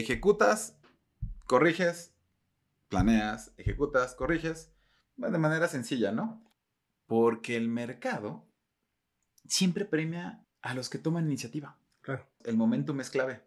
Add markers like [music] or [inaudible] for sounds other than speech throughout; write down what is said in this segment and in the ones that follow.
ejecutas, corriges, planeas, ejecutas, corriges, de manera sencilla, ¿no? Porque el mercado siempre premia a los que toman iniciativa. Claro. El momentum es clave.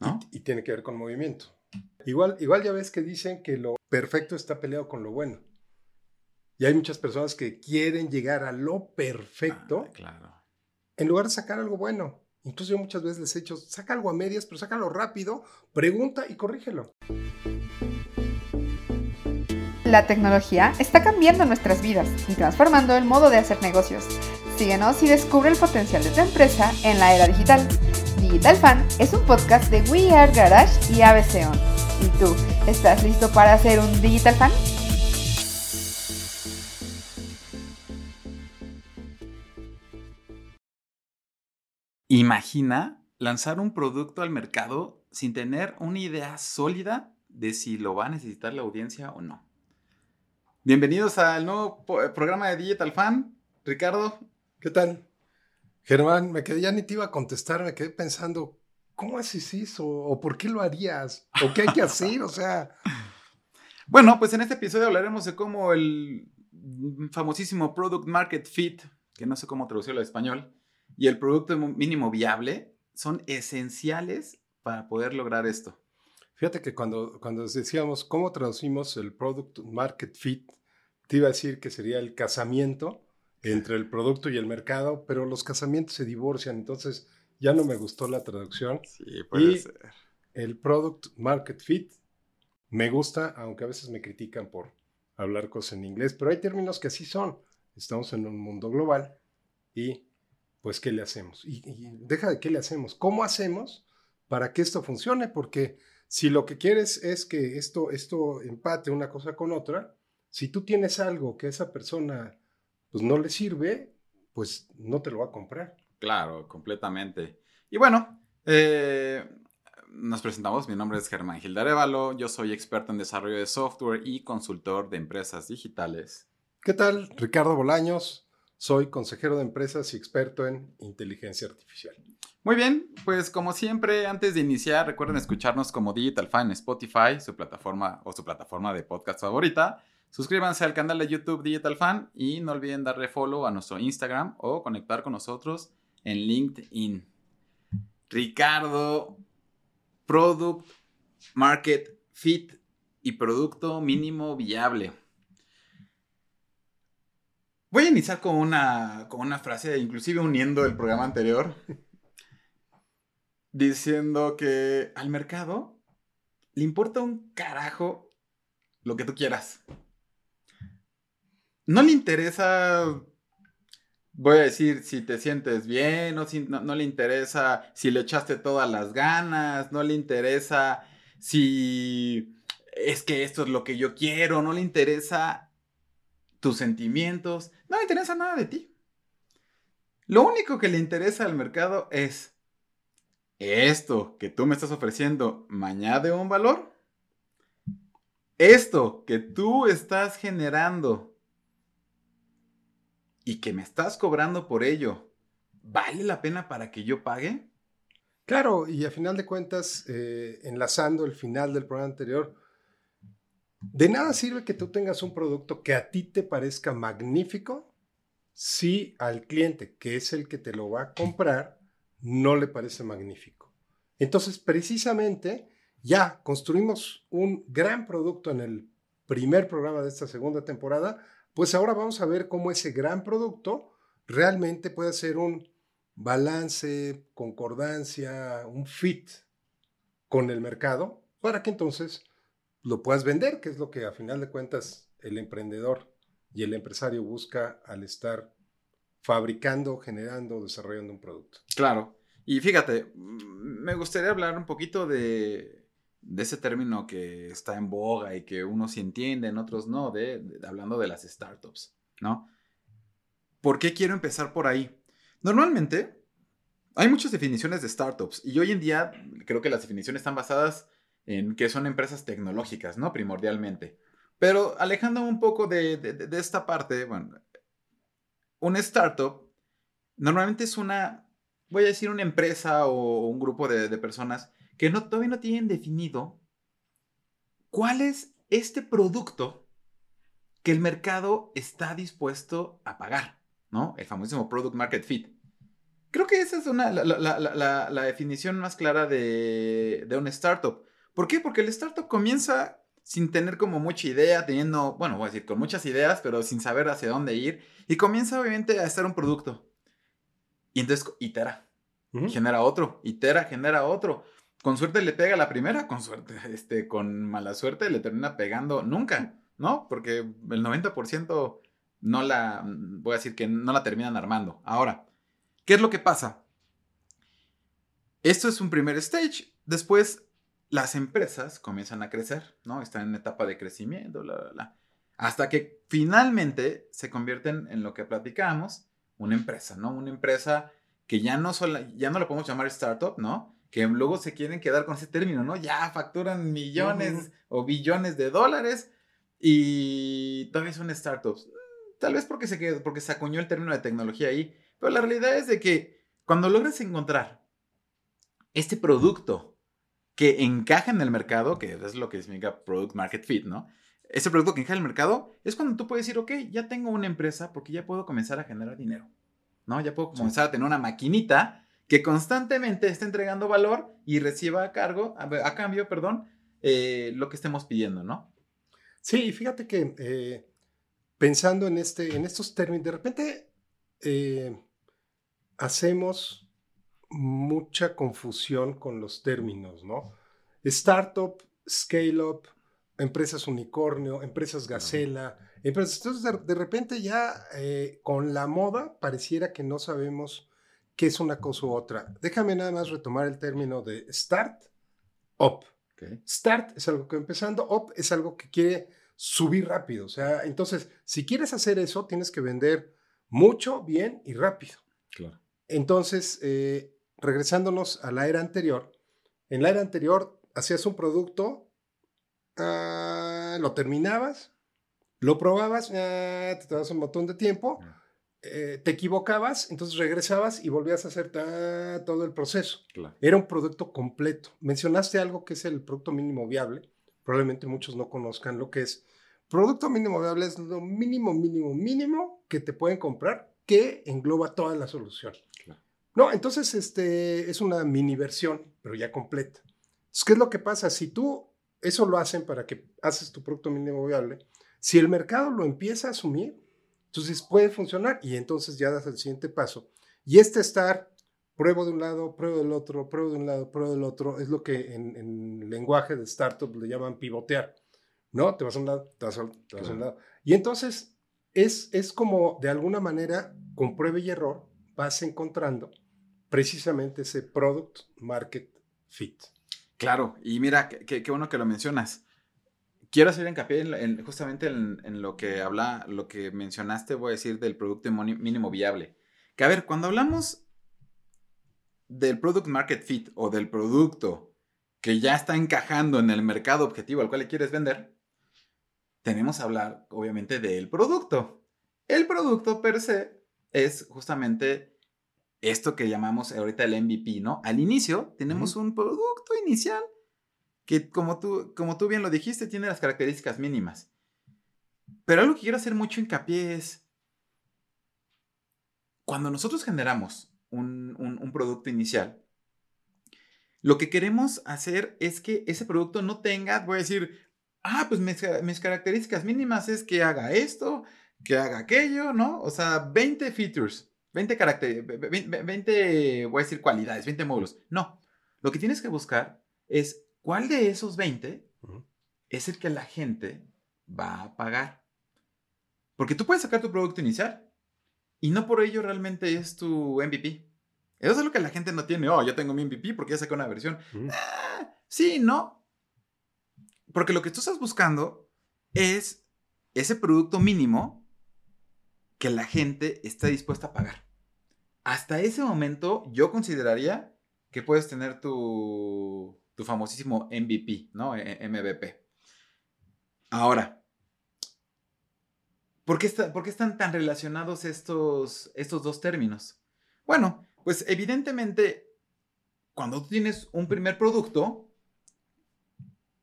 ¿No? Y, y tiene que ver con movimiento. Igual, igual ya ves que dicen que lo perfecto está peleado con lo bueno. Y hay muchas personas que quieren llegar a lo perfecto Ah, claro. en lugar de sacar algo bueno. Incluso yo muchas veces les he dicho, saca algo a medias, pero sácalo rápido, pregunta y corrígelo. La tecnología está cambiando nuestras vidas y transformando el modo de hacer negocios. Síguenos y descubre el potencial de tu empresa en la era digital. Digital Fan es un podcast de We Are Garage y ABC On. ¿Y tú, estás listo para ser un Digital Fan? Imagina lanzar un producto al mercado sin tener una idea sólida de si lo va a necesitar la audiencia o no. Bienvenidos al nuevo eh, programa de Digital Fan. Ricardo, ¿Qué tal? Germán, me quedé, ya ni te iba a contestar, me quedé pensando, ¿cómo haces eso? ¿O por qué lo harías? ¿O qué hay que hacer? O sea, [laughs] Bueno, pues en este episodio hablaremos de cómo el famosísimo Product Market Fit, que no sé cómo traducirlo al español, y el producto mínimo viable son esenciales para poder lograr esto. fíjate que cuando, cuando decíamos cómo traducimos el Product Market Fit, te iba a decir que sería el casamiento entre el producto y el mercado, pero los casamientos se divorcian, entonces ya no me gustó la traducción. Sí, puede ser. El Product Market Fit me gusta, aunque a veces me critican por hablar cosas en inglés, pero hay términos que así son. Estamos en un mundo global y pues ¿qué le hacemos? Y, y deja de qué le hacemos. ¿Cómo hacemos para que esto funcione? Porque si lo que quieres es que esto, esto empate una cosa con otra, si tú tienes algo que a esa persona pues no le sirve, pues no te lo va a comprar. Claro, completamente. Y bueno, eh, nos presentamos. Mi nombre es Germán Gildarevalo. Yo soy experto en desarrollo de software y consultor de empresas digitales. ¿Qué tal? Ricardo Bolaños, soy consejero de empresas y experto en inteligencia artificial. Muy bien, pues como siempre, antes de iniciar, recuerden escucharnos como Digital Fan en Spotify, su plataforma o su plataforma de podcast favorita. Suscríbanse al canal de YouTube Digital Fan y no olviden darle follow a nuestro Instagram o conectar con nosotros en LinkedIn. Ricardo, Product Market Fit y Producto Mínimo Viable. Voy a iniciar con una, con una frase, inclusive uniendo el programa anterior, diciendo que al mercado le importa un carajo lo que tú quieras. No le interesa, voy a decir, si te sientes bien, o si, no, no le interesa si le echaste todas las ganas, no le interesa si es que esto es lo que yo quiero, no le interesa tus sentimientos, no le interesa nada de ti. Lo único que le interesa al mercado es esto que tú me estás ofreciendo me añade un valor. Esto que tú estás generando y que me estás cobrando por ello, ¿vale la pena para que yo pague? Claro, y a final de cuentas, eh, enlazando el final del programa anterior, de nada sirve que tú tengas un producto que a ti te parezca magnífico si al cliente, que es el que te lo va a comprar, no le parece magnífico. Entonces, precisamente, ya construimos un gran producto en el primer programa de esta segunda temporada, pues ahora vamos a ver cómo ese gran producto realmente puede ser un balance, concordancia, un fit con el mercado, para que entonces lo puedas vender, que es lo que a final de cuentas el emprendedor y el empresario busca al estar fabricando, generando, desarrollando un producto. Claro. Y fíjate, me gustaría hablar un poquito de, de ese término que está en boga y que unos sí entienden, otros no, de, de, hablando de las startups, ¿no? ¿Por qué quiero empezar por ahí? Normalmente hay muchas definiciones de startups y hoy en día creo que las definiciones están basadas en que son empresas tecnológicas, ¿no? Primordialmente. Pero alejando un poco de, de, esta parte, bueno, una startup normalmente es una, voy a decir, una empresa o un grupo de, personas que todavía no tienen definido cuál es este producto que el mercado está dispuesto a pagar, ¿no? El famosísimo Product Market Fit. Creo que esa es una, la, definición más clara de, de una startup. ¿Por qué? Porque el startup comienza sin tener como mucha idea, teniendo, bueno, voy a decir, con muchas ideas, pero sin saber hacia dónde ir. Y comienza obviamente a hacer un producto. Y entonces itera. Genera otro, itera, genera otro. Con suerte le pega la primera, con suerte, [laughs] este, con mala suerte le termina pegando nunca, ¿no? Porque el 90% no la, voy a decir que no la terminan armando. Ahora, ¿qué es lo que pasa? Esto es un primer stage. Después, las empresas comienzan a crecer, ¿no? Están en etapa de crecimiento, bla, bla, Hasta que finalmente se convierten en lo que platicábamos, una empresa, ¿no? Una empresa que ya no, solo, ya no la podemos llamar startup, ¿no? Que luego se quieren quedar con ese término, ¿no? Ya facturan millones o billones de dólares y todavía son startups. Mm, tal vez porque se, quedó, porque se acuñó el término de tecnología ahí, pero la realidad es de que cuando logras encontrar este producto que encaja en el mercado, que es lo que significa Product Market Fit, ¿no? Ese producto que encaja en el mercado es cuando tú puedes decir, ok, ya tengo una empresa porque ya puedo comenzar a generar dinero. ¿no? Ya puedo comenzar a tener una maquinita que constantemente esté entregando valor y reciba a cargo, a, cambio, perdón, eh, lo que estemos pidiendo, ¿no? Sí, fíjate que eh, pensando en, este, en estos términos, de repente eh, hacemos mucha confusión con los términos, ¿no? Startup, scale-up, empresas unicornio, empresas gacela, entonces, de, repente ya eh, con la moda pareciera que no sabemos qué es una cosa u otra. Déjame nada más retomar el término de start, up. Start es algo que empezando, up es algo que quiere subir rápido. O sea, entonces, si quieres hacer eso, tienes que vender mucho, bien y rápido. Claro. Entonces, eh, regresándonos a la era anterior, en la era anterior hacías un producto, ah, lo terminabas, lo probabas, te dabas un montón de tiempo, eh, te equivocabas, entonces regresabas y volvías a hacer todo el proceso. Era un producto completo. Mencionaste algo que es el producto mínimo viable. Probablemente muchos no conozcan lo que es. Producto mínimo viable es lo mínimo, mínimo, mínimo que te pueden comprar que engloba toda la solución. No, entonces este, es una mini versión, pero ya completa. Entonces, ¿qué es lo que pasa? Si tú, eso lo hacen para que haces tu producto mínimo viable, si el mercado lo empieza a asumir, entonces puede funcionar y entonces ya das el siguiente paso. Y este estar, pruebo de un lado, pruebo del otro, pruebo de un lado, pruebo del otro, es lo que en, lenguaje de startup le llaman pivotear. ¿No? Te vas a un lado, te vas a, un lado. Y entonces es, es como de alguna manera, con prueba y error, vas encontrando precisamente ese product market fit. Claro, y mira, qué bueno que lo mencionas quiero hacer hincapié en, justamente en, lo que habla, lo que mencionaste, voy a decir, del producto mínimo viable. Que a ver, cuando hablamos del product market fit o del producto que ya está encajando en el mercado objetivo al cual le quieres vender, tenemos que hablar, obviamente, del producto. El producto per se es justamente esto que llamamos ahorita el MVP, ¿no? Al inicio tenemos un producto inicial que como tú, como tú bien lo dijiste, tiene las características mínimas. Pero algo que quiero hacer mucho hincapié es, cuando nosotros generamos un, producto inicial, lo que queremos hacer es que ese producto no tenga, voy a decir, ah, pues mis, mis, características mínimas es que haga esto, que haga aquello, ¿no? O sea, 20 features, 20 caracteres, 20, voy a decir cualidades, 20 módulos. No, lo que tienes que buscar es ¿Cuál de esos 20 es el que la gente va a pagar? Porque tú puedes sacar tu producto inicial y no por ello realmente es tu MVP. Eso es lo que la gente no tiene. Oh, ya tengo mi MVP porque ya saqué una versión. Ah, sí, no. Porque lo que tú estás buscando es ese producto mínimo que la gente está dispuesta a pagar. Hasta ese momento yo consideraría que puedes tener tu, tu famosísimo MVP, ¿no? E, MVP. Ahora, ¿por qué, están tan relacionados estos, estos dos términos? Bueno, pues evidentemente, cuando tú tienes un primer producto,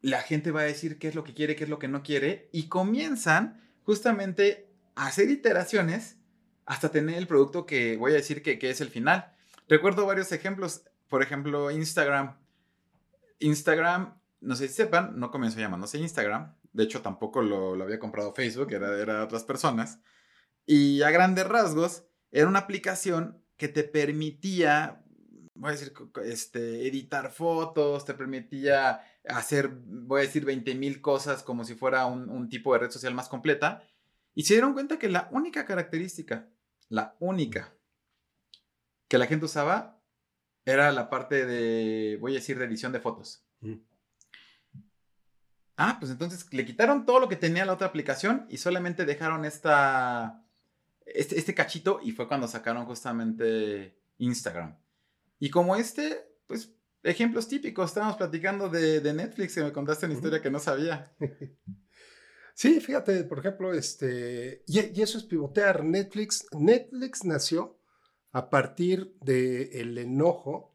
la gente va a decir qué es lo que quiere, qué es lo que no quiere, y comienzan justamente hacer iteraciones hasta tener el producto que voy a decir que, que es el final. Recuerdo varios ejemplos, por ejemplo, Instagram. Instagram, no sé si sepan, no comenzó llamándose Instagram. De hecho, tampoco lo, había comprado Facebook, era, era de otras personas. Y a grandes rasgos, era una aplicación que te permitía, voy a decir, este, editar fotos, te permitía hacer, voy a decir, 20 mil cosas como si fuera un tipo de red social más completa. Y se dieron cuenta que la única característica, la única que la gente usaba era la parte de, voy a decir, de edición de fotos. Mm. Ah, pues entonces le quitaron todo lo que tenía la otra aplicación y solamente dejaron esta, este, este cachito y fue cuando sacaron justamente Instagram. Y como este, pues ejemplos típicos, estábamos platicando de, de Netflix y me contaste una historia que no sabía. [laughs] Sí, fíjate, por ejemplo, este, y, y eso es pivotear. Netflix, Netflix nació a partir del enojo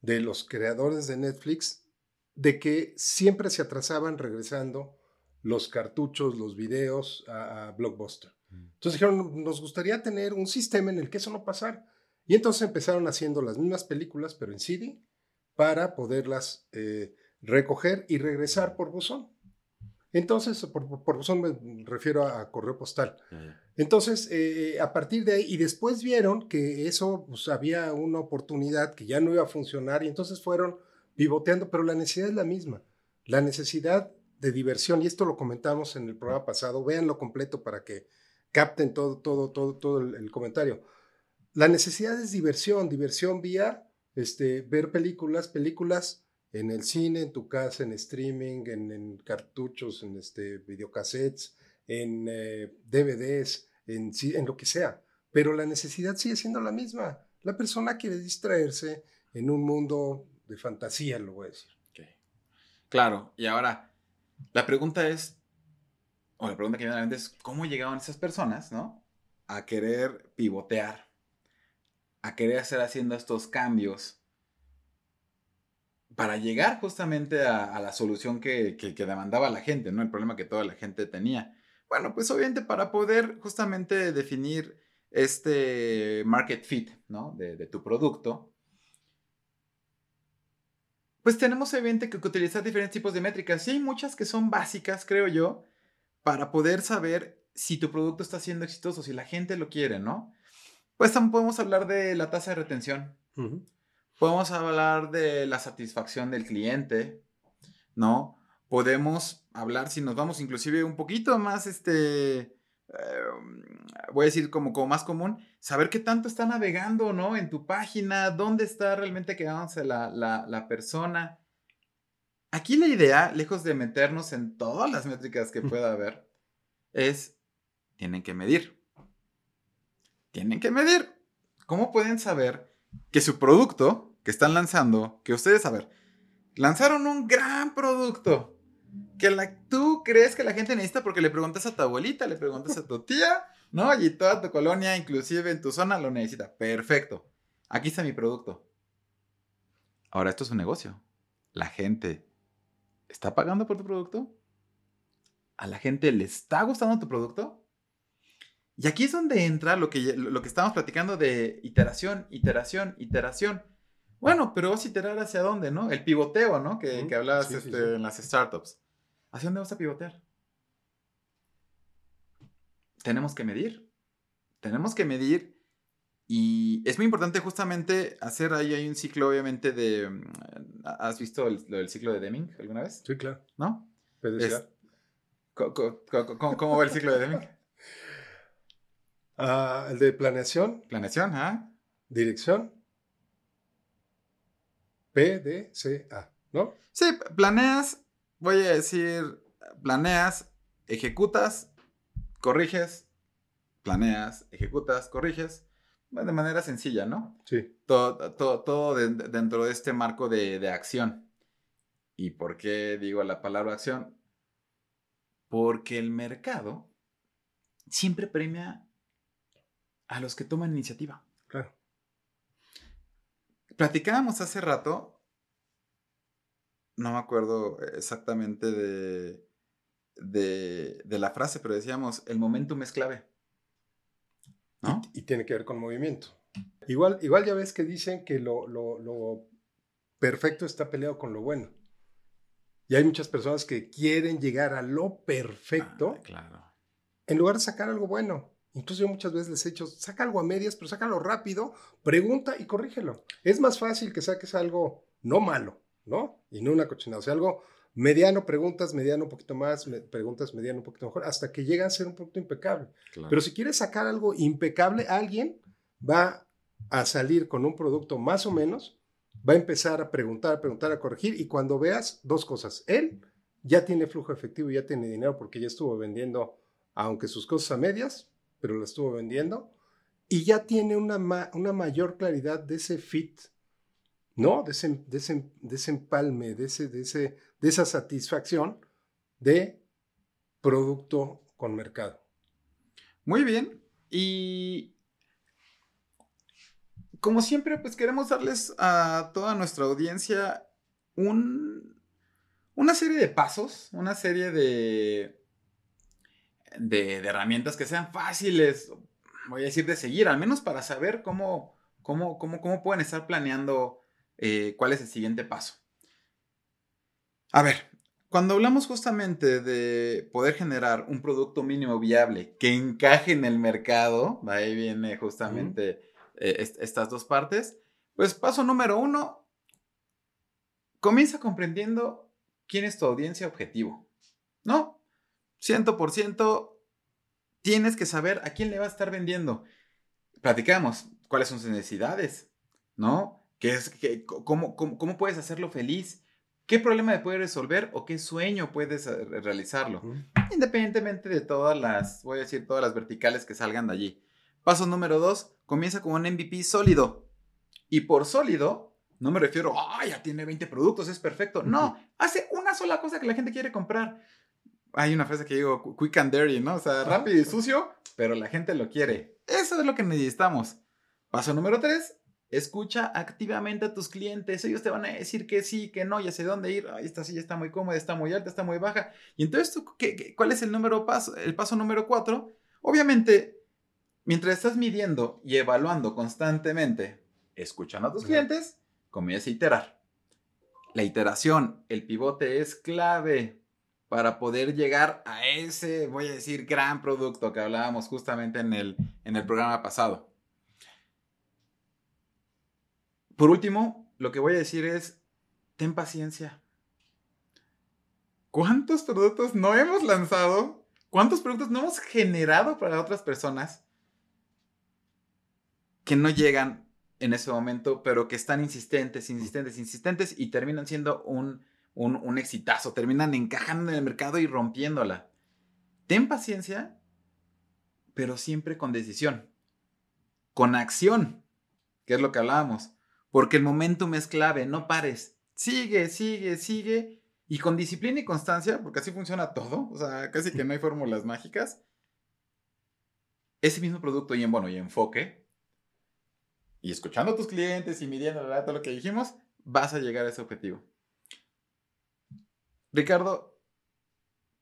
de los creadores de Netflix de que siempre se atrasaban regresando los cartuchos, los videos a, a Blockbuster. Entonces dijeron, nos gustaría tener un sistema en el que eso no pasara. Y entonces empezaron haciendo las mismas películas, pero en CD, para poderlas eh, recoger y regresar por buzón. Entonces, por, por buzón me refiero a, a correo postal. Entonces, eh, a partir de ahí, y después vieron que eso, pues había una oportunidad que ya no iba a funcionar, y entonces fueron pivoteando, pero la necesidad es la misma. La necesidad de diversión, y esto lo comentamos en el programa pasado, véanlo completo para que capten todo, todo, todo, todo el, el comentario. La necesidad es diversión, diversión vía este, ver películas, películas en el cine, en tu casa, en streaming, en, cartuchos, en este, videocassettes, en eh, DVDs, en, lo que sea. Pero la necesidad sigue siendo la misma. La persona quiere distraerse en un mundo de fantasía, lo voy a decir. Claro, y ahora, la pregunta es, o la pregunta que viene a la mente es, ¿cómo llegaron esas personas, no? A querer pivotear, a querer hacer haciendo estos cambios para llegar justamente a, la solución que, que, demandaba la gente, ¿no? El problema que toda la gente tenía. Bueno, pues obviamente para poder justamente definir este market fit, ¿no? De, tu producto, pues tenemos obviamente que utilizar diferentes tipos de métricas. Y hay muchas que son básicas, creo yo, para poder saber si tu producto está siendo exitoso, si la gente lo quiere, ¿no? Pues también podemos hablar de la tasa de retención. Podemos hablar de la satisfacción del cliente, ¿no? Podemos hablar, si nos vamos inclusive un poquito más, este, eh, voy a decir como, como más común, saber qué tanto está navegando, ¿no? En tu página, dónde está realmente quedándose la, la, la persona. Aquí la idea, lejos de meternos en todas las métricas que pueda haber, es, tienen que medir. Tienen que medir. ¿Cómo pueden saber que su producto que están lanzando, que ustedes, a ver, lanzaron un gran producto que la, tú crees que la gente necesita porque le preguntas a tu abuelita, le preguntas a tu tía, ¿no? Y toda tu colonia, inclusive en tu zona, lo necesita. Perfecto. Aquí está mi producto. Ahora, esto es un negocio. La gente está pagando por tu producto. A la gente le está gustando tu producto. Y aquí es donde entra lo que, lo que estamos platicando de iteración, iteración, iteración. Bueno, pero vas a iterar hacia dónde, ¿no? El pivoteo, ¿no? Que, que hablabas Sí, sí, este, sí. en las startups. ¿Hacia dónde vas a pivotear? Tenemos que medir. Tenemos que medir. Y es muy importante justamente hacer ahí hay un ciclo, obviamente, de... mm, ¿Has visto el- lo del ciclo de Deming alguna vez? Sí, claro. ¿No? Es- co- co- ¿Cómo va el ciclo de Deming? Ah, el de planeación, Planeación, ¿ah? dirección, PDCA, ¿no? Sí, planeas, voy a decir, planeas, ejecutas, corriges, planeas, ejecutas, corriges, de manera sencilla, ¿no? Sí. Todo, todo, todo de- de- dentro de este marco de, de acción. ¿Y por qué digo la palabra acción? Porque el mercado siempre premia a los que toman iniciativa. Claro. platicábamos hace rato, no me acuerdo exactamente de, de, de la frase, pero decíamos, el momentum es clave. ¿No? Y, y tiene que ver con movimiento. Igual, igual ya ves que dicen que lo, lo, lo perfecto está peleado con lo bueno. Y hay muchas personas que quieren llegar a lo perfecto Ah, claro. en lugar de sacar algo bueno. Incluso yo muchas veces les he dicho, saca algo a medias, pero sácalo rápido, pregunta y corrígelo. Es más fácil que saques algo no malo, ¿no? Y no una cochinada. O sea, algo mediano, preguntas, mediano un poquito más, preguntas, mediano un poquito mejor, hasta que llega a ser un producto impecable. claro. Pero si quieres sacar algo impecable, alguien va a salir con un producto más o menos, va a empezar a preguntar, a preguntar, a corregir, y cuando veas dos cosas, él ya tiene flujo efectivo, ya tiene dinero porque ya estuvo vendiendo, aunque sus cosas a medias, pero lo estuvo vendiendo, y ya tiene una, una mayor claridad de ese fit, ¿no? De ese, ese, ese empalme, de, ese, de, ese, de esa satisfacción de producto con mercado. Muy bien. Y como siempre, pues queremos darles a toda nuestra audiencia un, una serie de pasos, una serie de, de, de herramientas que sean fáciles, voy a decir, de seguir, al menos para saber cómo, cómo, cómo, cómo pueden estar planeando eh, cuál es el siguiente paso. A ver, cuando hablamos justamente de poder generar un producto mínimo viable que encaje en el mercado, ahí viene justamente eh, est- estas dos partes, pues paso número uno, comienza comprendiendo quién es tu audiencia objetivo, ¿no? 100% tienes que saber a quién le va a estar vendiendo. Platicamos cuáles son sus necesidades, ¿no? ¿Qué es, qué- cómo, cómo, cómo puedes hacerlo feliz? ¿Qué problema le puedes resolver o qué sueño puedes eh, realizarlo? Independientemente de todas las, voy a decir, todas las verticales que salgan de allí. Paso número dos, comienza con un MVP sólido. Y por sólido, no me refiero, ah, ya tiene 20 productos, es perfecto. No, hace una sola cosa que la gente quiere comprar. Hay una frase que digo, "Qu- quick and dirty, ¿no? O sea, rápido y sucio, pero la gente lo quiere. Eso es lo que necesitamos. Paso número tres, escucha activamente a tus clientes. Ellos te van a decir que sí, que no, ya sé dónde ir. Ay, esta silla está muy cómoda, está muy alta, está muy baja. Y entonces, ¿tú qué- qué- ¿cuál es el número paso? El paso número cuatro. Obviamente, mientras estás midiendo y evaluando constantemente, escuchando a tus clientes, comienza a iterar. La iteración, el pivote es clave para poder llegar a ese, voy a decir, gran producto que hablábamos justamente en el, en el programa pasado. Por último, lo que voy a decir es, ten paciencia. ¿Cuántos productos no hemos lanzado? ¿Cuántos productos no hemos generado para otras personas que no llegan en ese momento, pero que están insistentes, insistentes, insistentes y terminan siendo un, un, un exitazo, terminan encajando en el mercado y rompiéndola? Ten paciencia, pero siempre con decisión, con acción, que es lo que hablábamos, porque el momentum es clave, no pares, sigue, sigue, sigue y con disciplina y constancia, porque así funciona todo, o sea, casi que no hay fórmulas mágicas. Ese mismo producto y en bueno, y enfoque, y escuchando a tus clientes y midiendo todo lo que dijimos, vas a llegar a ese objetivo. Ricardo,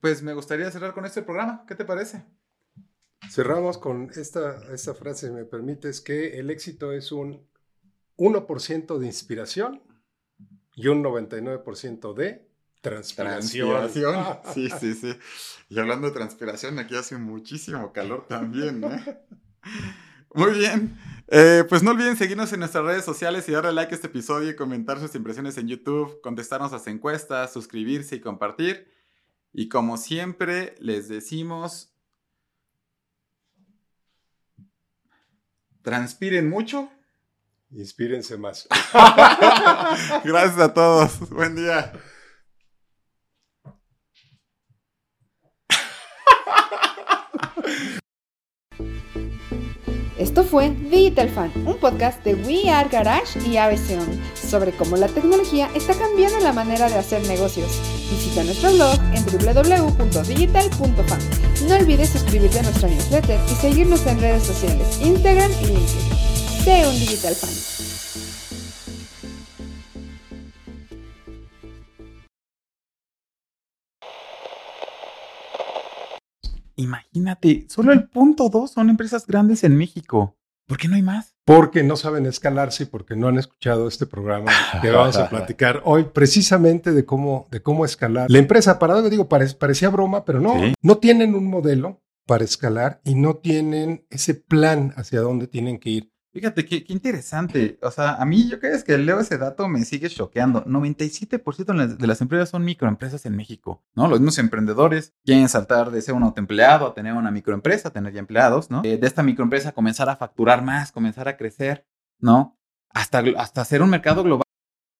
pues me gustaría cerrar con este programa. ¿Qué te parece? Cerramos con esta, esta frase, si me permites, que el éxito es un 1% de inspiración y un 99% de transpiración. [laughs] Sí, sí, sí. Y hablando de transpiración, aquí hace muchísimo calor también, ¿eh? Muy bien. Eh, pues no olviden seguirnos en nuestras redes sociales y darle like a este episodio y comentar sus impresiones en YouTube, contestarnos las encuestas, suscribirse y compartir. Y como siempre, les decimos, transpiren mucho. Inspírense más. [laughs] Gracias a todos. Buen día. Esto fue Digital Fan, un podcast de We Are Garage y ABC On, sobre cómo la tecnología está cambiando la manera de hacer negocios. Visita nuestro blog en www.digital.fan. No olvides suscribirte a nuestra newsletter y seguirnos en redes sociales, Instagram y LinkedIn. Sé un Digital Fan. Imagínate, solo el punto dos son empresas grandes en México. ¿Por qué no hay más? Porque no saben escalarse y porque no han escuchado este programa que vamos a [laughs] platicar hoy precisamente de cómo, de cómo escalar. La empresa, para digo, parecía broma, pero no, Sí. no tienen un modelo para escalar y no tienen ese plan hacia dónde tienen que ir. Fíjate, qué, qué interesante. O sea, a mí yo creo que leo ese dato me sigue choqueando. 97% de las- empresas son microempresas en México, ¿no? Los mismos emprendedores quieren saltar de ser un autoempleado a tener una microempresa, tener ya empleados, ¿no? Eh, de esta microempresa comenzar a facturar más, comenzar a crecer, ¿no? Hasta, hasta hacer un mercado global